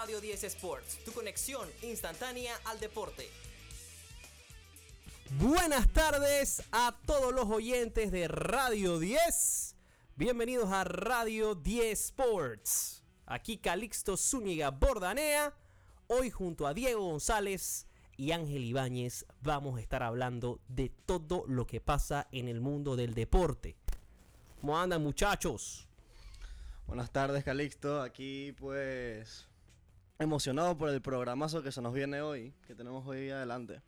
Radio 10 Sports, tu conexión instantánea al deporte. Buenas tardes a todos los oyentes de Radio 10. Bienvenidos a Radio 10 Sports. Aquí Calixto Zúñiga Bordanea. Hoy junto a Diego González y Ángel Ibáñez vamos a estar hablando de todo lo que pasa en el mundo del deporte. ¿Cómo andan muchachos? Buenas tardes Calixto, aquí pues emocionado por el programazo que se nos viene hoy, que tenemos hoy adelante.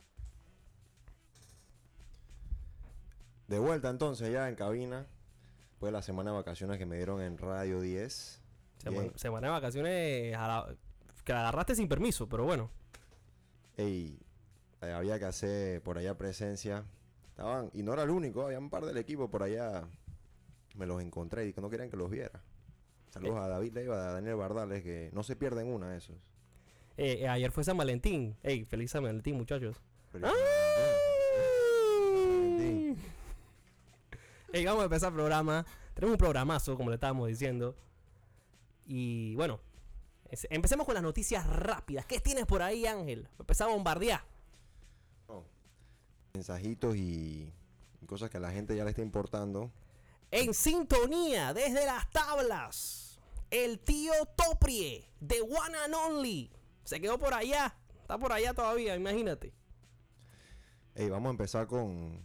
De vuelta entonces ya en cabina, pues la semana de vacaciones que me dieron en Radio 10. semana de vacaciones que la agarraste sin permiso, pero bueno. Ey, eh, había que hacer por allá presencia. Estaban, y no era el único, había un par del equipo por allá. Me los encontré y que no querían que los viera. Saludos a David Leiva, a Daniel Bardales, que no se pierden una de esos. Eh, eh, ayer fue San Valentín. Ey, feliz San Valentín, muchachos. Feliz Ey, vamos a empezar el programa. Tenemos un programazo, como le estábamos diciendo. Y bueno, empecemos con las noticias rápidas. ¿Qué tienes por ahí, Ángel? Empezamos a bombardear. Oh, mensajitos y cosas que a la gente ya le está importando. En sintonía, desde las tablas el tío Toprie, de One and Only. Se quedó por allá. Está por allá todavía, imagínate. Vamos a empezar con,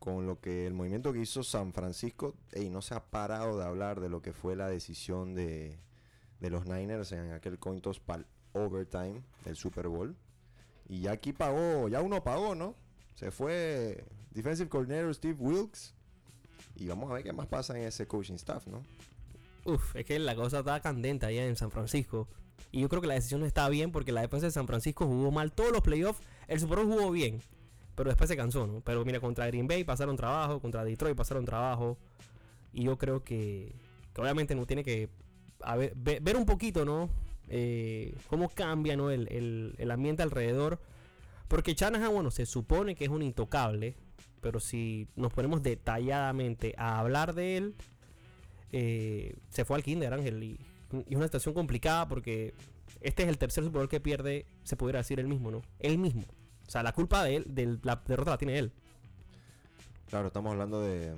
con lo que el movimiento que hizo San Francisco. Ey, no se ha parado de hablar de lo que fue la decisión de, de los Niners en aquel coin toss para overtime del Super Bowl. Y ya aquí pagó, ya uno pagó, ¿no? Se fue Defensive Coordinator Steve Wilkes. Y vamos a ver qué más pasa en ese coaching staff, ¿no? Uf, es que la cosa estaba candente allá en San Francisco. Y yo creo que la decisión estaba bien porque la defensa de San Francisco jugó mal todos los playoffs. El Super Bowl jugó bien, pero después se cansó, ¿no? Pero mira, contra Green Bay pasaron trabajo, contra Detroit pasaron trabajo. Y yo creo que, obviamente no tiene que ver, un poquito, ¿no? Eh, cómo cambia, ¿no? El, el ambiente alrededor. Porque Shanahan, bueno, se supone que es un intocable. Pero si nos ponemos detalladamente a hablar de él, eh, se fue al Kinder Ángel y, es una situación complicada porque este es el tercer Super Bowl que pierde, se pudiera decir él mismo, ¿no? Él mismo. O sea, la culpa de él, de la derrota la tiene él. Claro, estamos hablando de,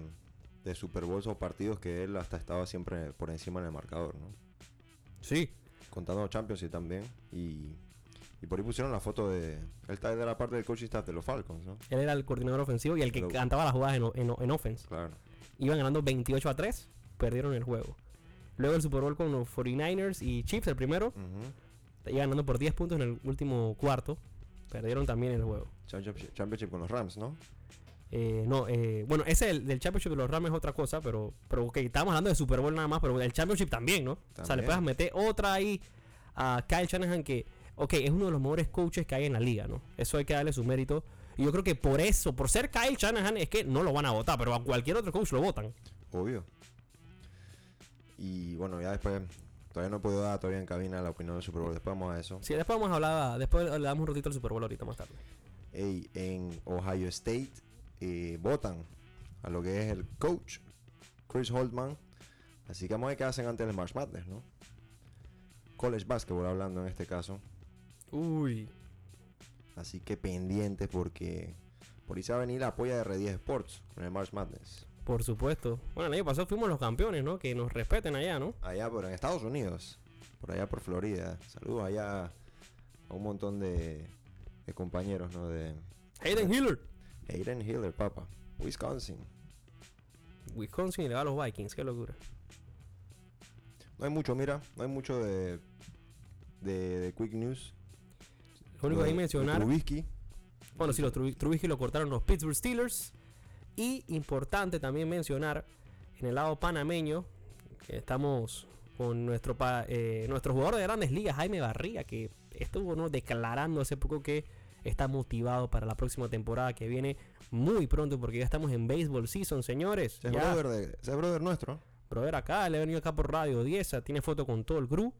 de Super Bowls o partidos que él hasta estaba siempre por encima en el marcador, ¿no? Sí. Contando Champions y también. Y, y por ahí pusieron la foto de. Él está de la parte del coaching staff de los Falcons, ¿no? Él era el coordinador ofensivo y el que cantaba las jugadas en, en, en offense. Claro. Iban ganando 28 a 3 perdieron el juego. Luego el Super Bowl con los 49ers y Chiefs, el primero. Uh ganando por 10 puntos en el último cuarto. Perdieron también el juego. Championship, con los Rams, ¿no? Eh, no, eh, bueno, ese del, del, Championship de los Rams es otra cosa, pero, pero ok, estamos hablando de Super Bowl nada más, pero el Championship también, ¿no? O sea, le puedes meter otra ahí a Kyle Shanahan que, ok, es uno de los mejores coaches que hay en la liga, ¿no? Eso hay que darle su mérito. Y yo creo que por eso, por ser Kyle Shanahan, es que no lo van a votar, pero a cualquier otro coach lo votan. Obvio. Y bueno, ya después, todavía no puedo dar todavía en cabina la opinión del Super Bowl. Después vamos a eso. Sí, después vamos a hablar, después le damos un ratito al Super Bowl ahorita más tarde. Ey, en Ohio State eh, votan a lo que es el coach Chris Holtman. Así que vamos a ver qué hacen antes del March Madness, ¿no? College Basketball hablando en este caso. Uy. Así que pendiente porque por ahí se va a venir la apoya de R10 Sports con el March Madness. Por supuesto. Bueno, el año pasado fuimos los campeones, ¿no? Que nos respeten allá, ¿no? Allá, pero en Estados Unidos. Por allá por Florida. Saludos allá a un montón de, compañeros, ¿no? De Hayden Hiller. Hayden Hiller, papá. Wisconsin. Wisconsin y le va a los Vikings, qué locura. No hay mucho, mira, no hay mucho de, de, Quick News. Lo único que hay que mencionar. Trubisky. Bueno, sí, los Trubisky lo cortaron los Pittsburgh Steelers. Y importante también mencionar en el lado panameño, estamos con nuestro, eh, nuestro jugador de grandes ligas, Jaime Barría, que estuvo ¿no? declarando hace poco que está motivado para la próxima temporada que viene muy pronto, porque ya estamos en baseball season, señores. Es brother, de, brother nuestro. Brother acá, le he venido acá por Radio 10, tiene foto con todo el crew.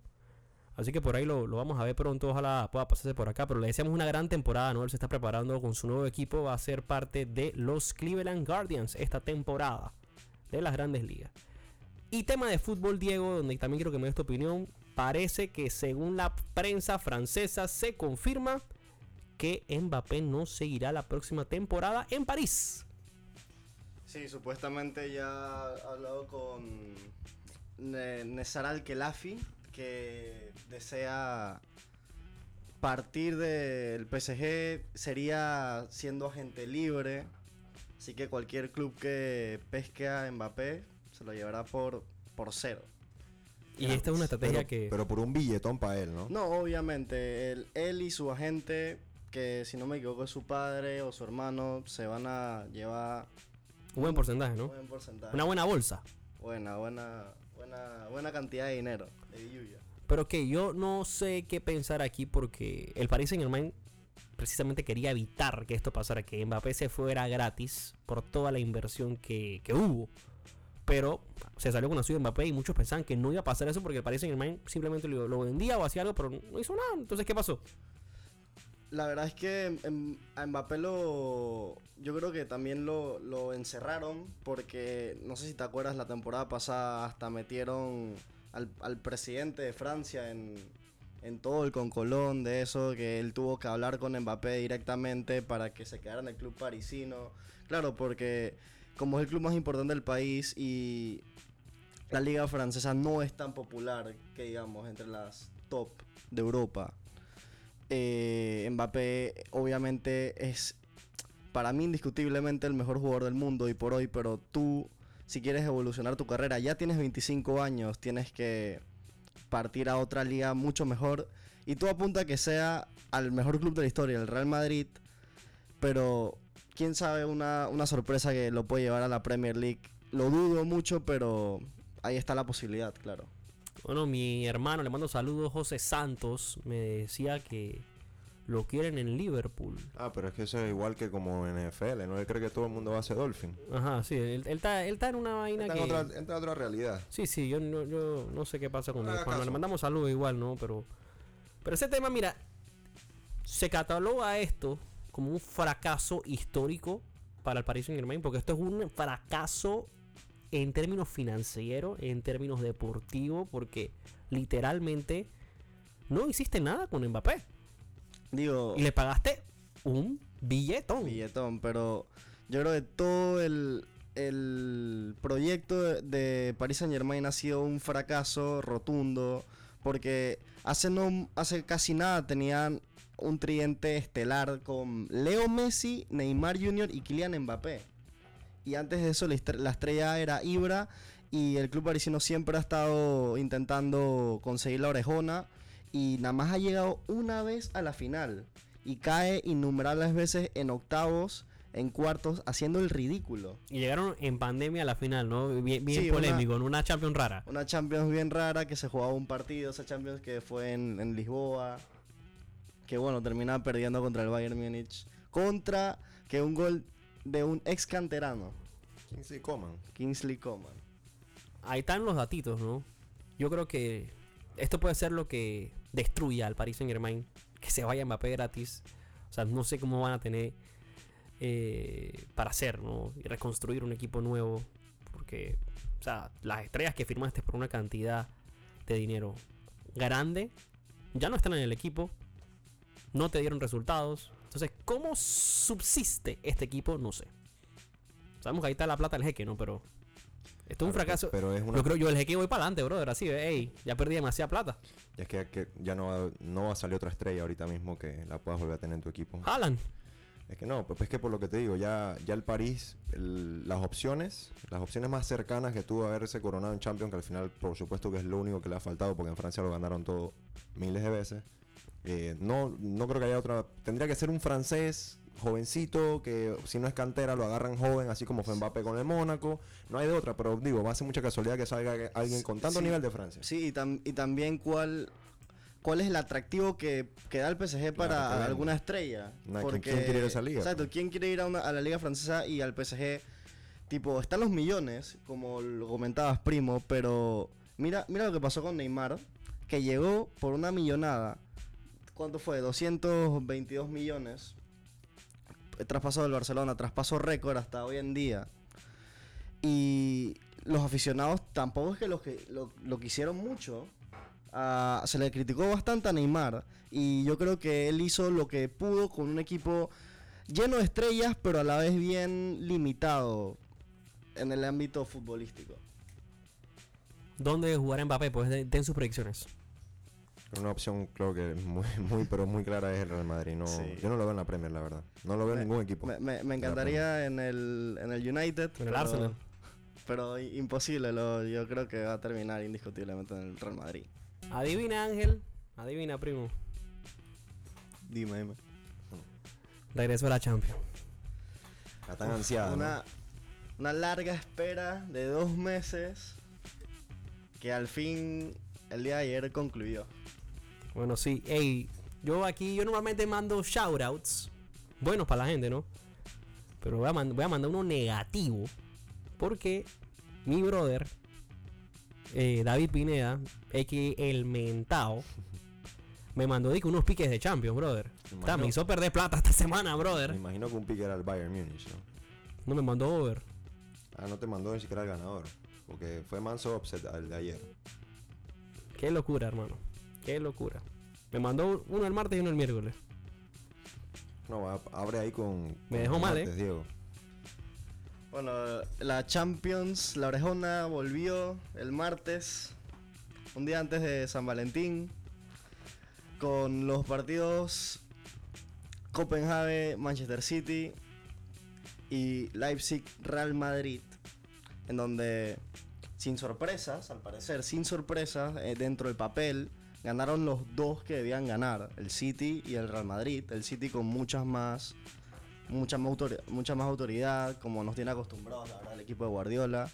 Así que por ahí lo, vamos a ver pronto. Ojalá pueda pasarse por acá. Pero le deseamos una gran temporada. ¿no? Él se está preparando con su nuevo equipo. Va a ser parte de los Cleveland Guardians esta temporada de las grandes ligas. Y tema de fútbol, Diego, donde también quiero que me des tu opinión. parece que según la prensa francesa se confirma que Mbappé no seguirá la próxima temporada en París. Sí, supuestamente ya ha hablado con Ne- Nesar Al-Khelafi, que desea partir del PSG, sería siendo agente libre. Así que cualquier club que pesque a Mbappé se lo llevará por, por cero. Y esta es una estrategia Pero, que... pero por un billetón para él, ¿no? No, obviamente, él, él y su agente, que si no me equivoco es su padre o su hermano, se van a llevar un buen porcentaje, un ¿no? buen porcentaje. Una buena bolsa. Buena, buena, buena, buena cantidad de dinero. de yuya. Pero que yo no sé qué pensar aquí porque el Paris Saint Germain precisamente quería evitar que esto pasara, que Mbappé se fuera gratis por toda la inversión que, que hubo. Pero se salió con la suya de Mbappé y muchos pensaban que no iba a pasar eso porque el Paris Saint Germain simplemente lo, lo vendía o hacía algo, pero no hizo nada. Entonces, ¿qué pasó? La verdad es que a Mbappé lo. Yo creo que también lo, lo encerraron porque no sé si te acuerdas, la temporada pasada hasta metieron al, al presidente de Francia en, en todo el concolón de eso, que él tuvo que hablar con Mbappé directamente para que se quedara en el club parisino. Claro, porque como es el club más importante del país y la liga francesa no es tan popular que digamos entre las top de Europa. Eh, Mbappé obviamente es para mí indiscutiblemente el mejor jugador del mundo y por hoy, pero tú si quieres evolucionar tu carrera, ya tienes 25 años, tienes que partir a otra liga mucho mejor y tú apunta que sea al mejor club de la historia, el Real Madrid, pero quién sabe una, una sorpresa que lo puede llevar a la Premier League. Lo dudo mucho, pero ahí está la posibilidad, claro. Bueno, mi hermano, le mando saludos, José Santos, me decía que lo quieren en Liverpool. Ah, pero es que eso es igual que como en NFL, ¿no? Él cree que todo el mundo va a ser Dolphin. Ajá, sí, él, él está, él está en una vaina Está que... en otra, entra en otra realidad. Sí, sí, yo no, yo no sé qué pasa con No mi hermano. Le mandamos saludos igual, ¿no? Pero, pero ese tema, mira, se cataloga esto como un fracaso histórico para el Paris Saint Germain, porque esto es un fracaso en términos financieros, en términos deportivos, porque literalmente no hiciste nada con Mbappé Digo, y le pagaste un billetón. billetón, pero yo creo que todo el, el proyecto de, de Paris Saint Germain ha sido un fracaso rotundo, porque hace, no, hace casi nada tenían un tridente estelar con Leo Messi, Neymar Jr. y Kylian Mbappé. Y antes de eso la, estre- la estrella era Ibra y el club parisino siempre ha estado intentando conseguir la orejona y nada más ha llegado una vez a la final y cae innumerables veces en octavos, en cuartos, haciendo el ridículo. Y llegaron en pandemia a la final, ¿no? Bien, bien Sí, una- polémico, en una Champions rara. Una Champions bien rara que se jugaba un partido, esa Champions que fue en, en Lisboa, que bueno, terminaba perdiendo contra el Bayern Múnich, contra que un gol de un ex canterano, Kingsley Coman. Kingsley Coman. ahí están los datitos, ¿no? Yo creo que esto puede ser lo que destruya al Paris Saint Germain. Que se vaya Mbappé gratis. O sea, no sé cómo van a tener eh, para hacer, ¿no? Y reconstruir un equipo nuevo. Porque, o sea, las estrellas que firmaste por una cantidad de dinero grande ya no están en el equipo. No te dieron resultados. Entonces, ¿cómo subsiste este equipo? No sé. Sabemos que ahí está la plata del jeque, ¿no? Pero esto es un fracaso. Pero es una. Yo creo yo el jeque voy para adelante, brother. Así, ey, ya perdí demasiada plata. Es que, que ya no va, no va a salir otra estrella ahorita mismo que la puedas volver a tener en tu equipo. Haaland. Es que no, pues es que por lo que te digo, ya, ya el París, el- las opciones, las opciones más cercanas que tuvo a haberse coronado en Champions, que al final por supuesto que es lo único que le ha faltado, porque en Francia lo ganaron todo miles de veces. Eh, no, no creo que haya otra. Tendría que ser un francés jovencito, que si no es cantera lo agarran joven, así como fue Mbappé con el Mónaco. No hay de otra, pero digo, va a ser mucha casualidad que salga alguien con tanto Sí. nivel de Francia. Sí, y, tam- y también cuál, cuál es el atractivo que, que da el PSG para Claro, alguna estrella. No, ¿quién- quién quiere ir a esa liga, Exacto? ¿quién quiere ir a, una- a la liga francesa y al PSG? Tipo, están los millones, como lo comentabas, primo, pero mira, mira lo que pasó con Neymar, que llegó por una millonada. ¿Cuánto fue? 222 millones. Traspaso del Barcelona, traspaso récord hasta hoy en día. Y los aficionados tampoco es que lo, que lo, quisieron mucho a- se le criticó bastante a Neymar y yo creo que él hizo lo que pudo con un equipo lleno de estrellas, pero a la vez bien limitado en el ámbito futbolístico. ¿Dónde jugará Mbappé? Pues de- den sus predicciones. Una opción, creo que muy, muy, pero muy clara es el Real Madrid. No, Sí. Yo no lo veo en la Premier, la verdad. No lo veo en ningún equipo. Me, me- me encantaría en el, en el United, En el pero- Arsenal. pero imposible. Lo, yo creo que va a terminar indiscutiblemente en el Real Madrid. Adivina, Ángel. Adivina, primo. Dime, dime. Regreso a la Champions. Está tan ansiada. ¿no? Una, una larga espera de dos meses que al fin el día de ayer concluyó. Bueno, sí. Ey, yo aquí, yo normalmente mando shoutouts. Buenos para la gente, ¿no? Pero voy a, mand- voy a mandar uno negativo. Porque mi brother, eh, David Pineda, que el mentao, me mandó unos piques de Champions, brother. Me me hizo perder plata esta semana, Me brother. imagino que un pique era el Bayern Múnich, ¿no? No me mandó over. Ah, no te mandó ni siquiera el ganador. Porque fue manso upset al de ayer. Qué locura, hermano. Qué locura. Me mandó uno el martes y uno el miércoles. No, abre ahí con. Me dejó mal, martes, ¿eh? Diego. Bueno, la Champions, la orejona volvió el martes, un día antes de San Valentín, con los partidos Copenhague, Manchester City y Leipzig, Real Madrid, en donde, sin sorpresas, al parecer, sin sorpresas, eh, dentro del papel, ganaron los dos que debían ganar, el City y el Real Madrid, el City con muchas más mucha más, autori- mucha más autoridad, como nos tiene acostumbrados, la verdad, el equipo de Guardiola.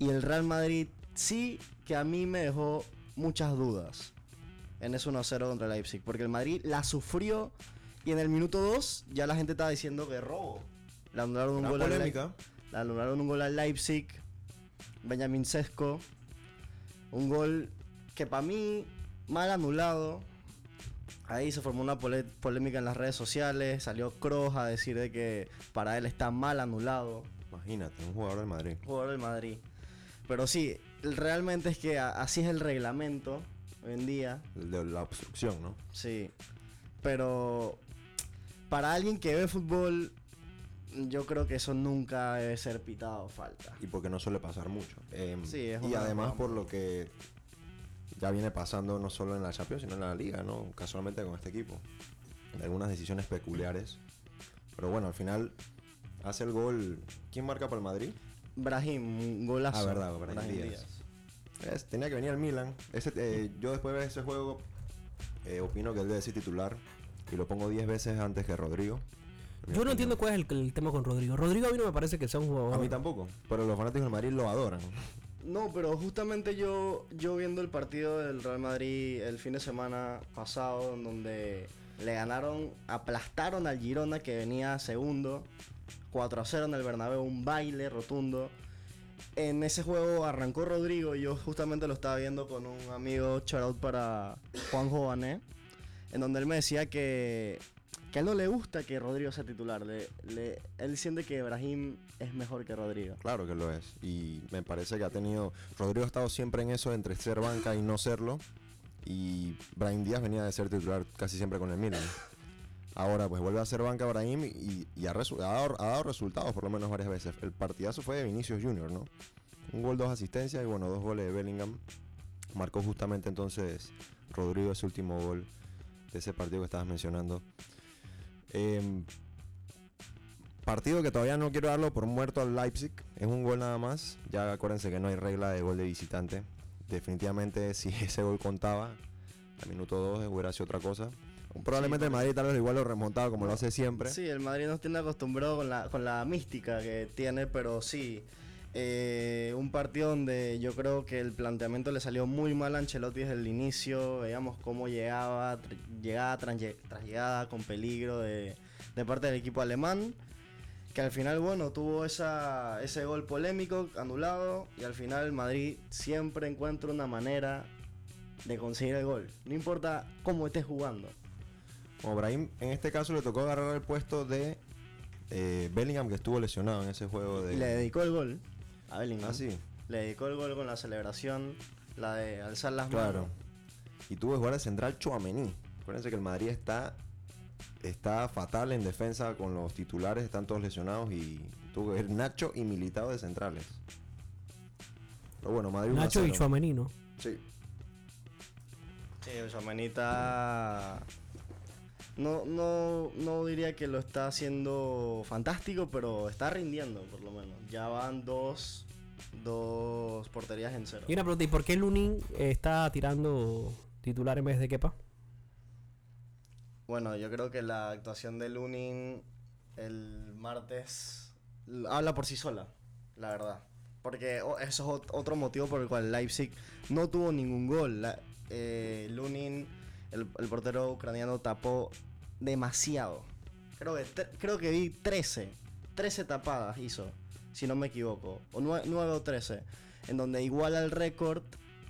Y el Real Madrid sí que a mí me dejó muchas dudas en ese 1-0 contra Leipzig, porque el Madrid la sufrió y en el minuto 2 ya la gente estaba diciendo que robo. Le anularon un Gran gol al polémica. le anularon un gol al Leipzig, Benjamin Sesco, un gol que para mí mal anulado. Ahí se formó una polémica en las redes sociales, salió Kroos a decir de que para él está mal anulado, Imagínate, un jugador del Madrid. jugador del Madrid. Pero sí, realmente es que así es el reglamento hoy en día, El de la obstrucción, ¿no? sí. Pero para alguien que ve fútbol, yo creo que eso nunca debe ser pitado falta. Y porque no suele pasar mucho. Em, Sí, es y además por lo que ya viene pasando no solo en la Champions, sino en la Liga, ¿no? Casualmente con este equipo. Algunas decisiones peculiares. Pero bueno, al final hace el gol. ¿Quién marca para el Madrid? Brahim, un golazo. Ah, verdad, Brahim Díaz. Es- tenía que venir el Milan. Ese, eh, yo después de ese juego eh, opino que él debe ser titular. Y lo pongo 10 veces antes que Rodrigo. Yo no entiendo cuál es el, el tema con Rodrigo. Rodrigo a mí no me parece que sea un jugador. A mí tampoco. Pero los fanáticos del Madrid lo adoran. No, pero justamente yo, yo viendo el partido del Real Madrid el fin de semana pasado, en donde le ganaron, aplastaron al Girona que venía segundo, 4 a 0 en el Bernabéu, un baile rotundo. En ese juego arrancó Rodrigo y yo justamente lo estaba viendo con un amigo, shout out para Juan Jované, en donde él me decía que, que a él no le gusta que Rodrigo sea titular. Él siente que Brahim es mejor que Rodrigo. Claro que lo es. Y me parece que ha tenido. Rodrigo ha estado siempre en eso entre ser banca y no serlo. Y Brahim Díaz venía de ser titular casi siempre con el Milan. Ahora, pues vuelve a ser banca Brahim y, y ha dado, ha dado resultados por lo menos varias veces. El partidazo fue de Vinicius Junior, ¿no? Un gol, dos asistencias y bueno, dos goles de Bellingham. Marcó justamente entonces Rodrigo ese último gol de ese partido que estabas mencionando. Em, Partido que todavía no quiero darlo por muerto al Leipzig. Es un gol nada más. Ya acuérdense que no hay regla de gol de visitante. Definitivamente si ese gol contaba, al minuto 2 hubiera sido otra cosa. Probablemente el Madrid tal vez igual lo remontaba como lo hace siempre. Sí, el Madrid nos tiene acostumbrado con la, con la mística que tiene, pero sí. Eh, un partido donde yo creo que el planteamiento le salió muy mal a Ancelotti desde el inicio. Veíamos cómo llegaba, tr- llegada tras, lle- tras llegada con peligro de, de parte del equipo alemán. Que al final, bueno, tuvo esa, ese gol polémico, anulado. Y al final Madrid siempre encuentra una manera de conseguir el gol. No importa cómo estés jugando. Como Brahim en este caso le tocó agarrar el puesto de eh, Bellingham que estuvo lesionado en ese juego de... Y le dedicó el gol a Bellingham. Ah, sí. Le dedicó el gol con la celebración, la de alzar las Claro. manos. y tuvo que jugar central Chuamení. Acuérdense que el Madrid está, está fatal en defensa con los titulares, están todos lesionados y tuvo que ver Nacho y Militado de centrales. Pero bueno, Madrid 1 a Nacho y 0. Chuamení, ¿no? Sí. Sí, Chouameni No, no, no diría que lo está haciendo fantástico, pero está rindiendo por lo menos. Ya van dos, dos porterías en cero. Y una pregunta, ¿y por qué Lunin eh, está tirando titular en vez de Kepa? Bueno, yo creo que la actuación de Lunin el martes habla por sí sola, la verdad. Porque eso es ot- otro motivo por el cual Leipzig no tuvo ningún gol. La- eh, Lunin, el, el portero ucraniano, tapó demasiado. Creo que, creo que vi 13. 13 tapadas hizo, si no me equivoco. O 9, o 13. En donde iguala el récord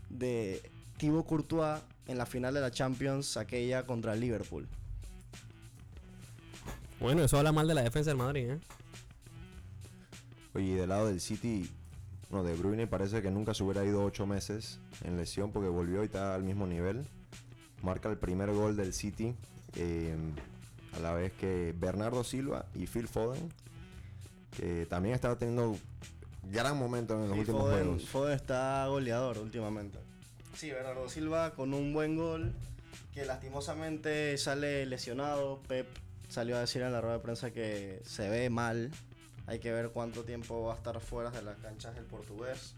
de Thibaut Courtois en la final de la Champions, aquella contra el Liverpool. Bueno, eso habla mal de la defensa del Madrid, ¿eh? Oye, y del lado del City, no, de Bruyne parece que nunca se hubiera ido ocho meses en lesión porque volvió y está al mismo nivel. Marca el primer gol del City eh, a la vez que Bernardo Silva y Phil Foden, que también estaba teniendo gran momento en los Sí, últimos Foden, juegos. Foden está goleador últimamente. Sí, Bernardo Silva con un buen gol que lastimosamente sale lesionado. Pep salió a decir en la rueda de prensa que se ve mal. Hay que ver cuánto tiempo va a estar fuera de las canchas del portugués.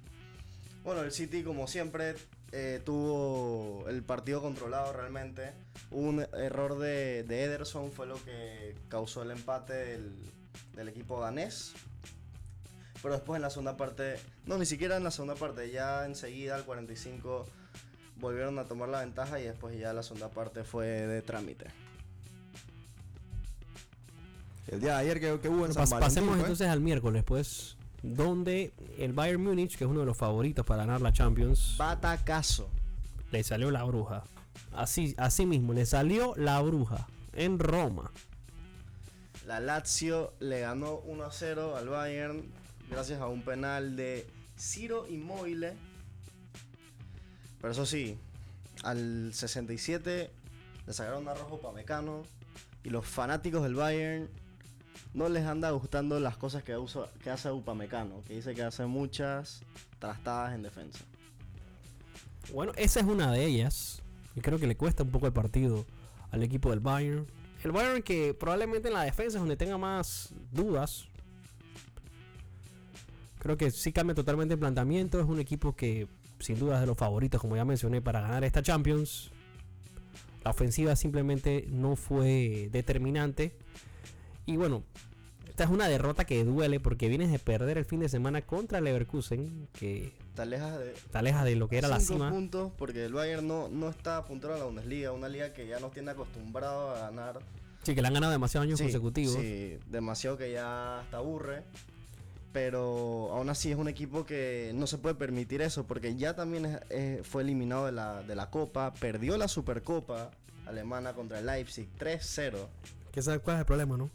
Bueno, el City como siempre eh, tuvo el partido controlado realmente. Un error de, de Ederson, fue lo que causó el empate del, del equipo danés. Pero después en la segunda parte, no, ni siquiera en la segunda parte, ya enseguida al 45 volvieron a tomar la ventaja y después ya la segunda parte fue de trámite. El día de ayer que, que hubo en Pas- San Valentín, pasemos entonces al miércoles, pues, donde el Bayern Múnich, que es uno de los favoritos para ganar la Champions, Batacazo. le salió la bruja. Así, así mismo, le salió la bruja en Roma. La Lazio le ganó 1 a 0 al Bayern gracias a un penal de Ciro Immobile. Pero eso sí, al 67 le sacaron a rojo Pamecano y los fanáticos del Bayern no les anda gustando las cosas que, que hace Upamecano, que dice que hace muchas trastadas en defensa. Bueno, esa es una de ellas. Y creo que le cuesta un poco el partido al equipo del Bayern. El Bayern que probablemente en la defensa es donde tenga más dudas. Creo que sí cambia totalmente el planteamiento. Es un equipo que sin duda es de los favoritos, como ya mencioné, para ganar esta Champions. La ofensiva simplemente no fue determinante. Y bueno, esta es una derrota que duele porque vienes de perder el fin de semana contra el Leverkusen, que Te alejas de, te de lo que era la cima. puntos porque el Bayern no, no está puntero a la Bundesliga, una liga que ya nos tiene acostumbrado a ganar Sí, que le han ganado demasiados años Sí, consecutivos. Sí, demasiado que ya hasta aburre. Pero aún así es un equipo que no se puede permitir eso porque ya también es- fue eliminado de la, de la Copa, perdió la Supercopa alemana contra el Leipzig 3-0. Que sabes cuál es el problema, ¿no?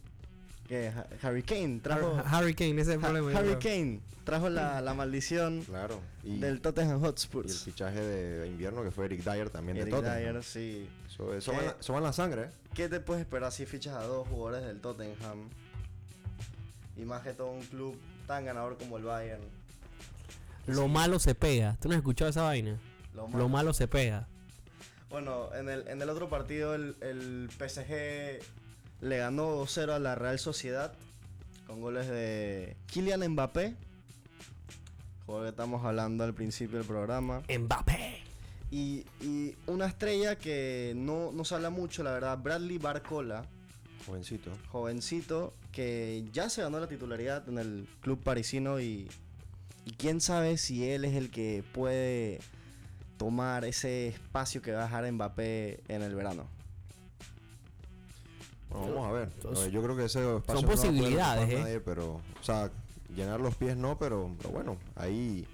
Que Harry Kane trajo, Har- Harry Kane, ese es el Ha- problema. Harry. Kane trajo la, la maldición Claro. Y, del Tottenham y el fichaje de invierno que fue Eric Dyer también Eric de Tottenham. Dyer, sí. Eso, la, eso va en la sangre, ¿eh? ¿Qué te puedes esperar si fichas a dos jugadores del Tottenham? Y más que todo un club tan ganador como el Bayern. Lo malo se pega. ¿Tú no has escuchado esa vaina? Lo Lo malo se pega. Bueno, en el, en el otro partido el, el PSG le ganó 2-0 a la Real Sociedad con goles de Kylian Mbappé, jugador que estamos hablando al principio del programa, Mbappé. y, y una estrella que no, no se habla mucho, la verdad, Bradley Barcola, Jovencito. jovencito, que ya se ganó la titularidad en el club parisino y, y quién sabe si él es el que puede tomar ese espacio que va a dejar Mbappé en el verano. Bueno, vamos a ver. Entonces, Eh, yo creo que ese espacio son no lo va a poder posibilidades, ocupar ¿eh? nadie, pero, o sea, llenar los pies no, pero, pero bueno, ahí,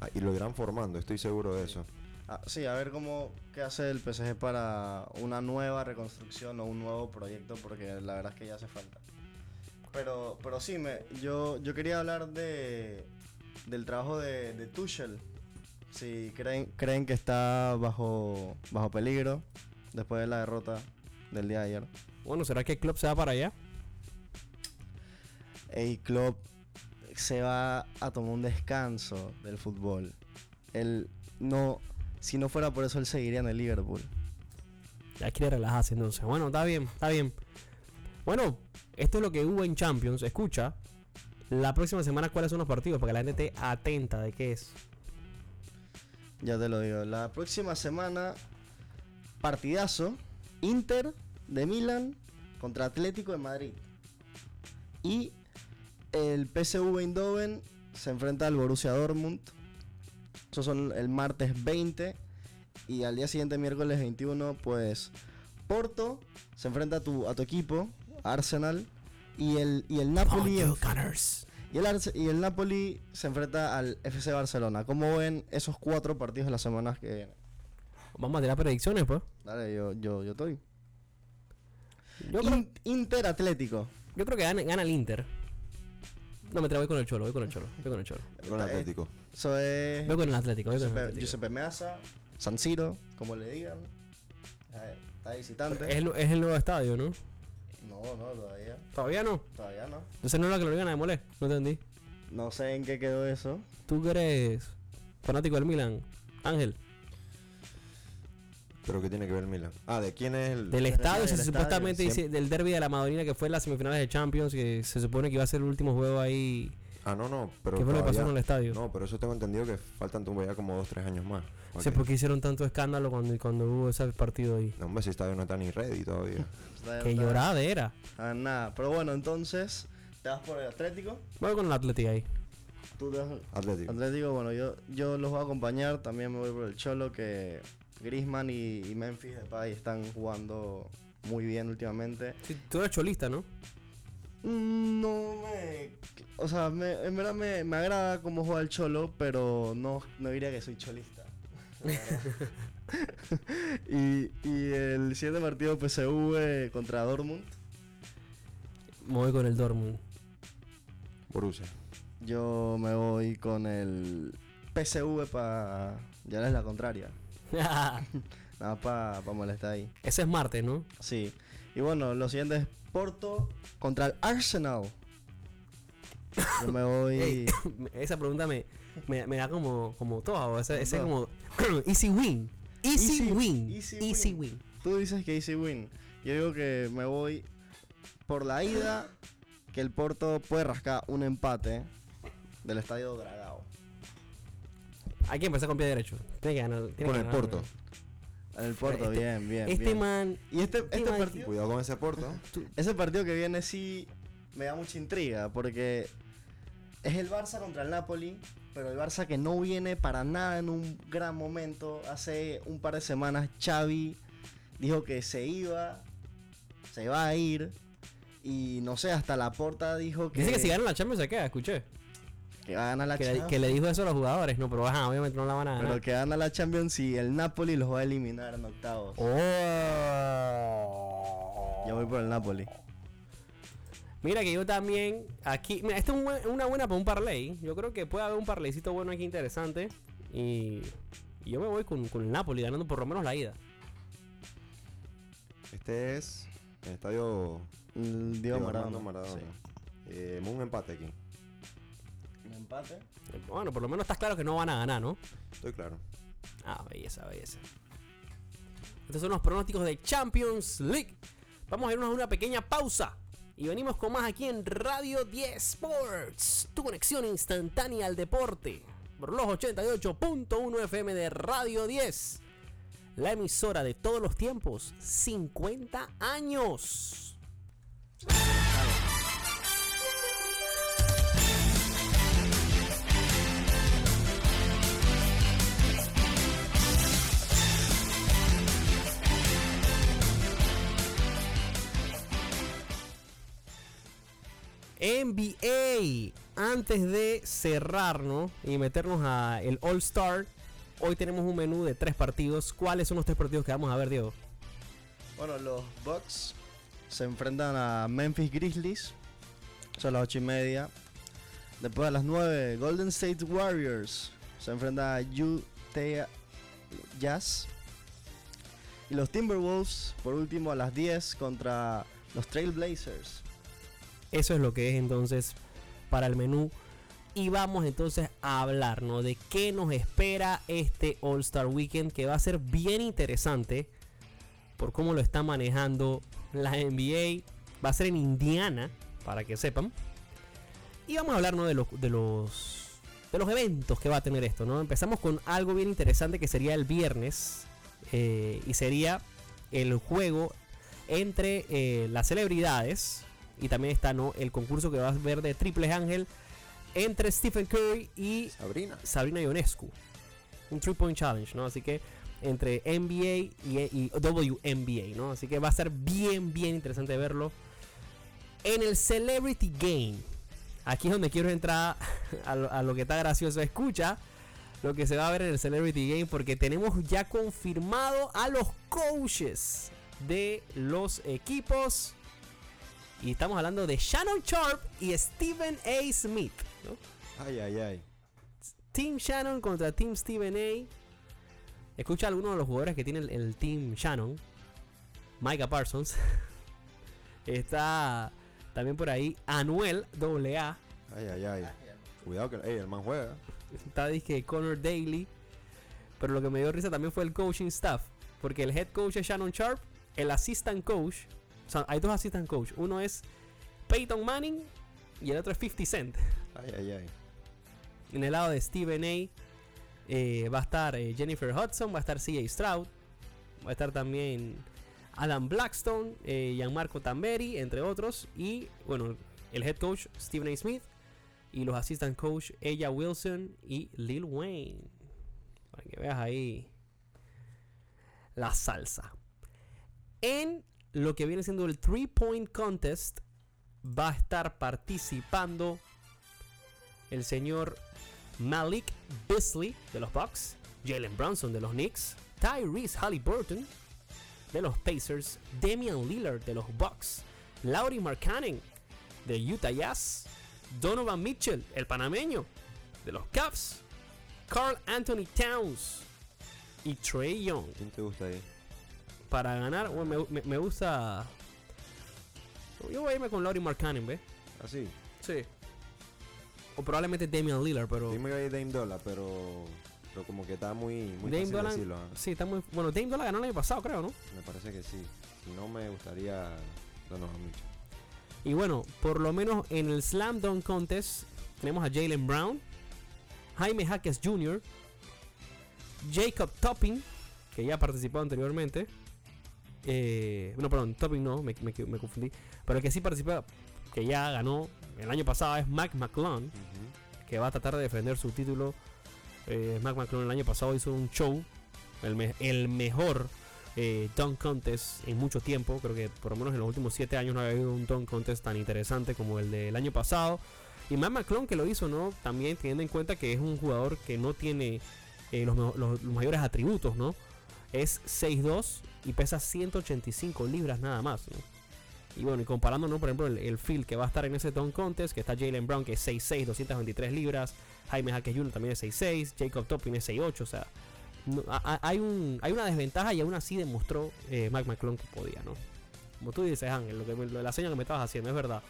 ahí lo irán formando, estoy seguro de eso. Ah, sí, a ver cómo qué hace el PSG para una nueva reconstrucción o un nuevo proyecto, porque la verdad es que ya hace falta. Pero, pero sí, me, yo, yo quería hablar de, del trabajo de, de Tuchel Sí, creen, creen que está bajo, bajo peligro después de la derrota del día de ayer. Bueno, ¿será que club se va para allá? El club se va a tomar un descanso del fútbol. Él no, si no fuera por eso, él seguiría en el Liverpool. Ya quiere relajarse entonces. Bueno, está bien, está bien. Bueno, esto es lo que hubo en Champions. Escucha, la próxima semana cuáles son los partidos para que la gente esté atenta de qué es. Ya te lo digo. La próxima semana, partidazo. Inter de Milán contra Atlético de Madrid. Y el PSV Eindhoven se enfrenta al Borussia Dortmund. Esos son el martes 20. Y al día siguiente, miércoles 21, pues Porto se enfrenta a tu, a tu equipo, Arsenal. Y el, y el Napoli. Oh, y el, y el Napoli se enfrenta al FC Barcelona. ¿Cómo ven esos cuatro partidos de las semanas que vienen? Vamos a tirar predicciones, pues. Dale, yo, yo, yo estoy. Yo creo, In- Inter Atlético. yo creo que gana, gana el Inter. No, me voy con el Cholo, voy con el Cholo, voy con el Cholo. Con Eh, Atlético. Eso es Voy con el Atlético, voy con el Giuseppe, Atlético. Giuseppe Meazza, San Siro, como le digan. Está visitante. Es el, es el nuevo estadio, ¿no? No, no, todavía. Todavía no. Todavía no. Entonces no es la que lo iban a demoler. No entendí. No sé en qué quedó eso. ¿Tú que eres fanático del Milan? Ángel. Pero ¿qué tiene que ver Milan? Ah, ¿de quién es el...? Del Del estadio, se del supuestamente estadio. dice del derby de la Madonina que fue en las semifinales de Champions, que se supone que iba a ser el último juego ahí. Ah, no, no, pero ¿Qué fue lo que pasó en el estadio? No, pero eso tengo entendido que faltan todavía como dos, tres años más. No sé por qué hicieron tanto escándalo cuando, cuando hubo ese partido ahí. No, hombre, si estadio no está ni ready todavía. Que está- llorada era. Ah, nada. Pero bueno, entonces, ¿te vas por el Atlético? Voy con el Atlético ahí. Tú te vas Atlético. Atlético, bueno, yo, yo los voy a acompañar. También me voy por el Cholo, que Grisman y, y Memphis Depay están jugando muy bien últimamente. Sí, tú eres cholista, ¿no? Mm, No me. O sea, me- en verdad me, me agrada cómo juega el Cholo, pero no, no diría que soy cholista. y, y el siguiente partido PSV contra Dortmund. Me voy con el Dortmund. Borussia. Yo me voy con el PSV para. Ya es la contraria. Nada más para molestar ahí. Ese es martes, ¿no? Sí. Y bueno, lo siguiente es Porto contra el Arsenal. Yo me voy. Ey, Esa pregunta me, me, me da como, como todo. Ese, ese Todo. como easy win. Easy, Easy- win. easy Easy, win. win. Tú dices que easy win. Yo digo que me voy por la ida. Que el Porto puede rascar un empate del estadio Dragao. Hay que empezar con pie derecho. Tiene que ganar. tiene Con que el ganar. Porto. En el Porto, Este- bien, bien. Este bien. man. Y este, este man- partido, Cuidado con ese Porto. ese partido que viene sí me da mucha intriga. Porque es el Barça contra el Napoli. Pero el Barça que no viene para nada en un gran momento. Hace un par de semanas Xavi dijo que se iba. Se va a ir. Y no sé, hasta la porta dijo que, Dice que si ganan la Champions se queda, escuché. Que va a ganar la Que, Champions. que le dijo eso a los jugadores. No, pero ajá, obviamente no la van a ganar. Pero que gana la Champions y el Napoli los va a eliminar en octavos. Oh. Yo voy por el Napoli. Mira que yo también aquí, mira, esto es un buen- una buena para un parlay. Yo creo que puede haber un parlaycito bueno aquí interesante y, y yo me voy con, con el Napoli ganando por lo menos la ida. Este es el estadio El Diego Diego Maradona. Maradona. Sí. Eh, un empate aquí. Empate. Bueno, por lo menos estás claro que no van a ganar, ¿no? Estoy claro. Ah, belleza, belleza. Estos son los pronósticos de Champions League. Vamos a irnos a una pequeña pausa. Y venimos con más aquí en Radio 10 Sports. Tu conexión instantánea al deporte. Por los 88.1 FM de Radio 10. La emisora de todos los tiempos. 50 años. NBA. Antes de cerrarnos y meternos a el All Star, hoy tenemos un menú de tres partidos. ¿Cuáles son los tres partidos que vamos a ver, Diego? Bueno, los Bucks se enfrentan a Memphis Grizzlies. Son las ocho y media. Después a las 9, Golden State Warriors se enfrenta a, Utah Jazz. Y los Timberwolves, por último, a las 10 contra los Trailblazers. Eso es lo que es entonces para el menú. Y vamos entonces a hablar ¿no? de qué nos espera este All Star Weekend, que va a ser bien interesante por cómo lo está manejando la NBA. Va a ser en Indiana, para que sepan. Y vamos a hablar ¿no? de, los, de, los, de los eventos que va a tener esto. ¿no? Empezamos con algo bien interesante que sería el viernes. eh, y sería el juego entre eh, las celebridades. Y también está ¿no? el concurso que va a ver de Triple Ángel entre Stephen Curry y Sabrina. Sabrina Ionescu. Un three point challenge, ¿no? Así que entre NBA y, y WNBA, ¿no? Así que va a ser bien, bien interesante verlo. En el Celebrity Game. Aquí es donde quiero entrar a lo, a lo que está gracioso. Escucha lo que se va a ver en el Celebrity Game porque tenemos ya confirmado a los coaches de los equipos. Y estamos hablando de Shannon Sharp y Stephen A. Smith. ¿no? Ay, ay, ay. Team Shannon contra Team Stephen A. Escucha a alguno de los jugadores que tiene el, el Team Shannon. Micah Parsons. Está también por ahí Anuel AA. Ay, ay, ay. Cuidado que ey, el man juega. Está dije Connor Daly. Pero lo que me dio risa también fue el coaching staff. Porque el head coach es Shannon Sharp. El assistant coach. O sea, hay dos assistant coach. Uno es Peyton Manning. Y el otro es 50 Cent. Ay, ay, ay. En el lado de Stephen A. eh, va a estar eh, Jennifer Hudson, va a estar CJ Stroud, va a estar también Alan Blackstone, eh, Gianmarco Tamberi, entre otros. Y bueno, el head coach Stephen A. Smith y los assistant coach Ella Wilson y Lil Wayne. Para que veas ahí la salsa. En lo que viene siendo el Three Point Contest va a estar participando el señor Malik Beasley de los Bucks, Jalen Brunson de los Knicks, Tyrese Halliburton de los Pacers, Damian Lillard de los Bucks, Laurie Markkanen de Utah Jazz, Donovan Mitchell, el panameño de los Cavs, Carl Anthony Towns y Trey Young ¿Quién te gusta ahí? Para ganar. Bueno, me, me- me gusta. Yo voy a irme con Laurie Markkanen, ¿ves? Así. Sí. O probablemente Damian Lillard, pero. Dime ahí Dame Dollar, pero. Pero como que está muy. Muy Dame Dollar. decirlo, ¿ah? Sí, está muy. Bueno, Dame Dollar ganó el año pasado, creo, ¿no? Me parece que sí. Si no, me gustaría. Donovan Mitchell. Y bueno, por lo menos en el Slam Dunk Contest tenemos a Jalen Brown, Jaime Jaques Jr., Jacob Topping, que ya participó anteriormente. Eh, no, perdón, Topping no, me, me- me confundí. Pero el que sí participa, que ya ganó el año pasado, es Mac McClung, Ujú. que va a tratar de defender su título. Eh, Mac McClung el año pasado hizo un show, el, me- el mejor eh, dunk contest en mucho tiempo. Creo que por lo menos en los últimos 7 años no había habido un dunk contest tan interesante como el del año pasado. Y Mac McClung que lo hizo, ¿no? También teniendo en cuenta que es un jugador que no tiene eh, los, mejo- los- los mayores atributos, ¿no? Es 6'2 y pesa 185 libras nada más, ¿no? Y bueno, y comparando, ¿no? Por ejemplo, el, el field que va a estar en ese dunk contest, que está Jalen Brown, que es 6'6, 223 libras. Jaime Jaques Jr. también es 6'6. Jacob Topping es 6'8. O sea, no- a- hay, un, hay una desventaja y aún así demostró eh, Mike McClung que podía, ¿no? Como tú dices, Ángel, lo que lo- la seña que me estabas haciendo, es verdad.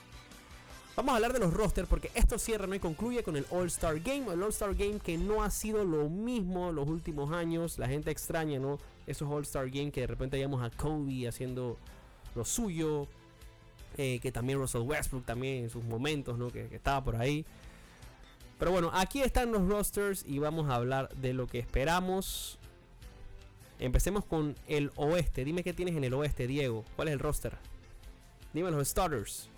Vamos a hablar de los rosters porque esto cierra ¿no? y concluye con el All-Star Game. El All-Star Game que no ha sido lo mismo los últimos años. La gente extraña, ¿no? Esos All-Star Game que de repente veíamos a Kobe haciendo lo suyo. eh, que también Russell Westbrook también en sus momentos, ¿no? Que, que estaba por ahí. Pero bueno, aquí están los rosters y vamos a hablar de lo que esperamos. Empecemos con el oeste. Dime qué tienes en el oeste, Diego. ¿Cuál es el roster? Dime los starters.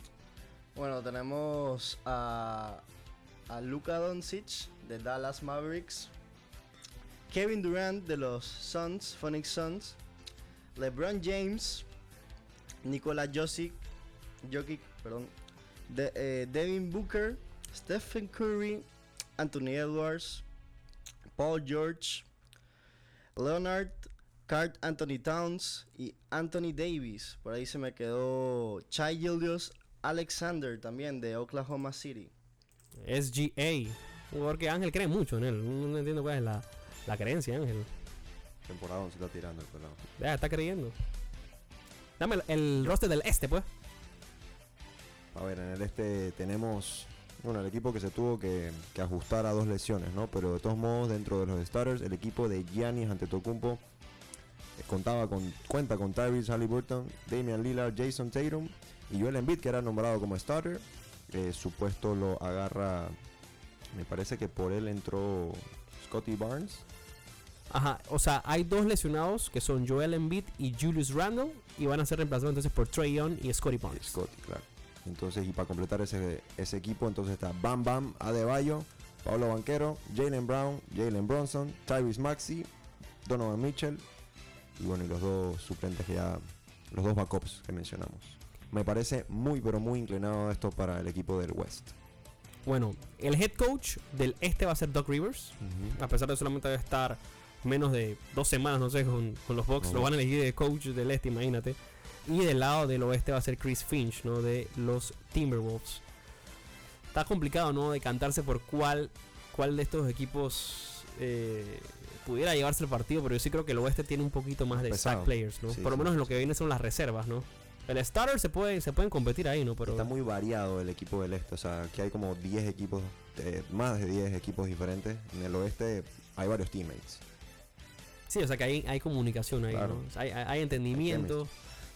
Bueno, tenemos a, a Luka Doncic de Dallas Mavericks, Kevin Durant de los Suns, Phoenix Suns, LeBron James, Nikola Jokic, Jokic, perdón, eh, Devin Booker, Stephen Curry, Anthony Edwards, Paul George, Leonard, Cart Anthony Towns. Y Anthony Davis. Por ahí se me quedó Chai Gildius Alexander también de Oklahoma City. SGA. Un jugador que Ángel cree mucho en él. No, entiendo cuál es la, La creencia, Ángel. Temporada se está tirando el pelado. Ya, está creyendo. Dame el, el roster del este, pues. A ver, en el este tenemos, bueno, el equipo que se tuvo que, que ajustar a dos lesiones, ¿no? Pero de todos modos, dentro de los starters, el equipo de Giannis Antetokounmpo eh, contaba con, cuenta con Tyrese Halliburton, Damian Lillard, Jason Tatum y Joel Embiid, que era nombrado como starter. Eh, su puesto lo agarra, me parece que por él entró Scotty Barnes. Ajá, o sea, hay dos lesionados que son Joel Embiid y Julius Randle y van a ser reemplazados entonces por Trey Young y Scotty Barnes. Scotty, claro. Entonces, y para completar ese, ese equipo, entonces está Bam Bam Adebayo, Pablo Banquero, Jalen Brown, Jalen Bronson, Tyrese Maxey, Donovan Mitchell y bueno, y los dos suplentes que ya, los dos backups que mencionamos. Me parece muy, pero muy inclinado esto para el equipo del West. Bueno, el head coach del este va a ser Doc Rivers, a pesar de solamente estar menos de dos semanas, no sé, con, con los Bucks, lo van a elegir de coach del este, imagínate. Y del lado del oeste va a ser Chris Finch, ¿no? De los Timberwolves. Está complicado, ¿no? Decantarse por cuál, cuál de estos equipos eh, pudiera llevarse el partido, pero yo sí creo que el oeste tiene un poquito más de Pesado. players, ¿no? Sí, por lo sí, menos en lo que viene son las reservas, ¿no? El starter se puede, se pueden competir ahí, ¿no? Pero Está muy variado el equipo del este, o sea, aquí hay como 10 equipos, eh, más de 10 equipos diferentes. En el oeste hay varios teammates. Sí, o sea que hay, hay comunicación ahí, Claro. ¿no? O sea, hay, hay- hay entendimiento.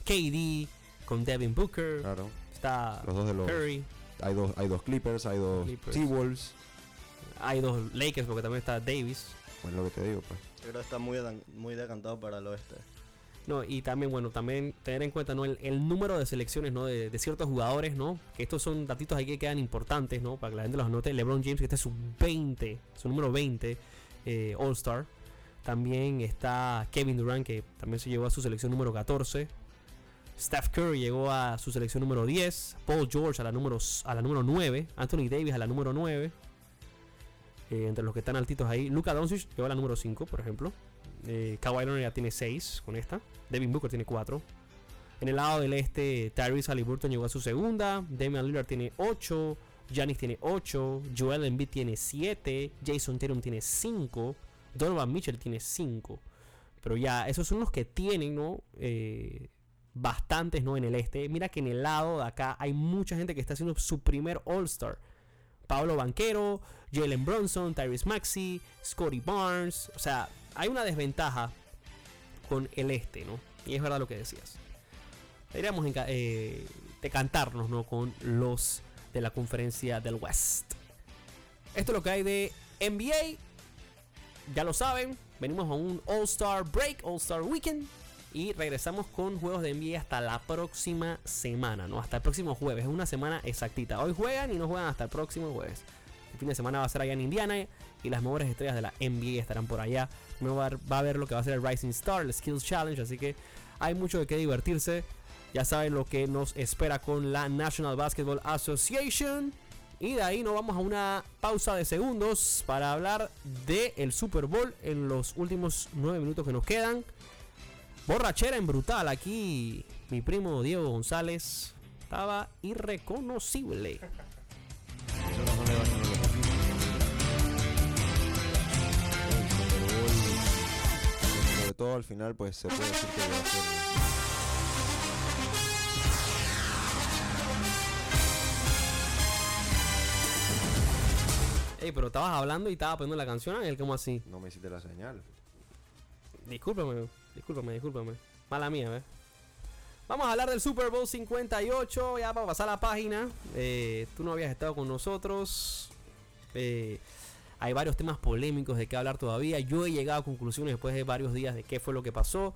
KD con Devin Booker. Claro. Está Los dos de los. Curry. Hay dos, hay dos Clippers, hay dos. T-Wolves. Hay dos Lakers porque también está Davis. Pues lo que te digo, pues. Yo creo que está muy, muy decantado para el oeste. No, y también, bueno, también tener en cuenta ¿no? el, el número de selecciones ¿no? de, ciertos jugadores, ¿no? Que estos son datitos ahí que quedan importantes, ¿no? Para que la gente los anote. LeBron James, que este es su 20, su número 20 eh, All-Star. También está Kevin Durant, que también se llevó a su selección número 14. Steph Curry llegó a su selección número 10. Paul George a la número, a la número 9. Anthony Davis a la número 9. Eh, entre los que están altitos ahí. Luka Doncic llegó a la número 5, por ejemplo. Eh, Kawhi Leonard ya tiene 6 con esta. Devin Booker tiene 4. En el lado del este, Tyrese Halliburton llegó a su segunda. Damian Lillard tiene 8. Giannis tiene 8. Joel Embiid tiene 7. Jason Tatum tiene 5. Donovan Mitchell tiene 5. Pero ya, esos son los que tienen, ¿no? Eh, bastantes, ¿no? En el este. Mira que en el lado de acá hay mucha gente que está haciendo su primer All-Star. Pablo Banquero, Jalen Bronson, Tyrese Maxey, Scotty Barnes. O sea, hay una desventaja con el este, ¿no? Y es verdad lo que decías. Deberíamos eh, decantarnos, ¿no? Con los de la conferencia del West. Esto es lo que hay de NBA. Ya lo saben, venimos a un All-Star Break, All-Star Weekend. Y regresamos con juegos de NBA hasta la próxima semana, ¿no? Hasta el próximo jueves. Es una semana exactita. Hoy juegan y no juegan hasta el próximo jueves. El fin de semana va a ser allá en Indiana y las mejores estrellas de la NBA estarán por allá. Va, a ver lo que va a ser el Rising Star, el Skills Challenge, así que hay mucho de qué divertirse. Ya saben lo que nos espera con la National Basketball Association. Y de ahí nos vamos a una pausa de segundos para hablar del el Super Bowl en los últimos nueve minutos que nos quedan. Borrachera en brutal. Aquí mi primo Diego González estaba irreconocible. Sobre todo al final, pues se puede decir que va a ser. Ey, pero estabas hablando y estaba poniendo la canción, Ángel, ¿cómo así? No me hiciste la señal. Discúlpame, discúlpame, discúlpame. Mala mía, ¿ves? Vamos a hablar del Super Bowl 58, ya para pasar la página. Eh, tú no habías estado con nosotros. Eh, hay varios temas polémicos de qué hablar todavía. Yo he llegado a conclusiones después de varios días de qué fue lo que pasó.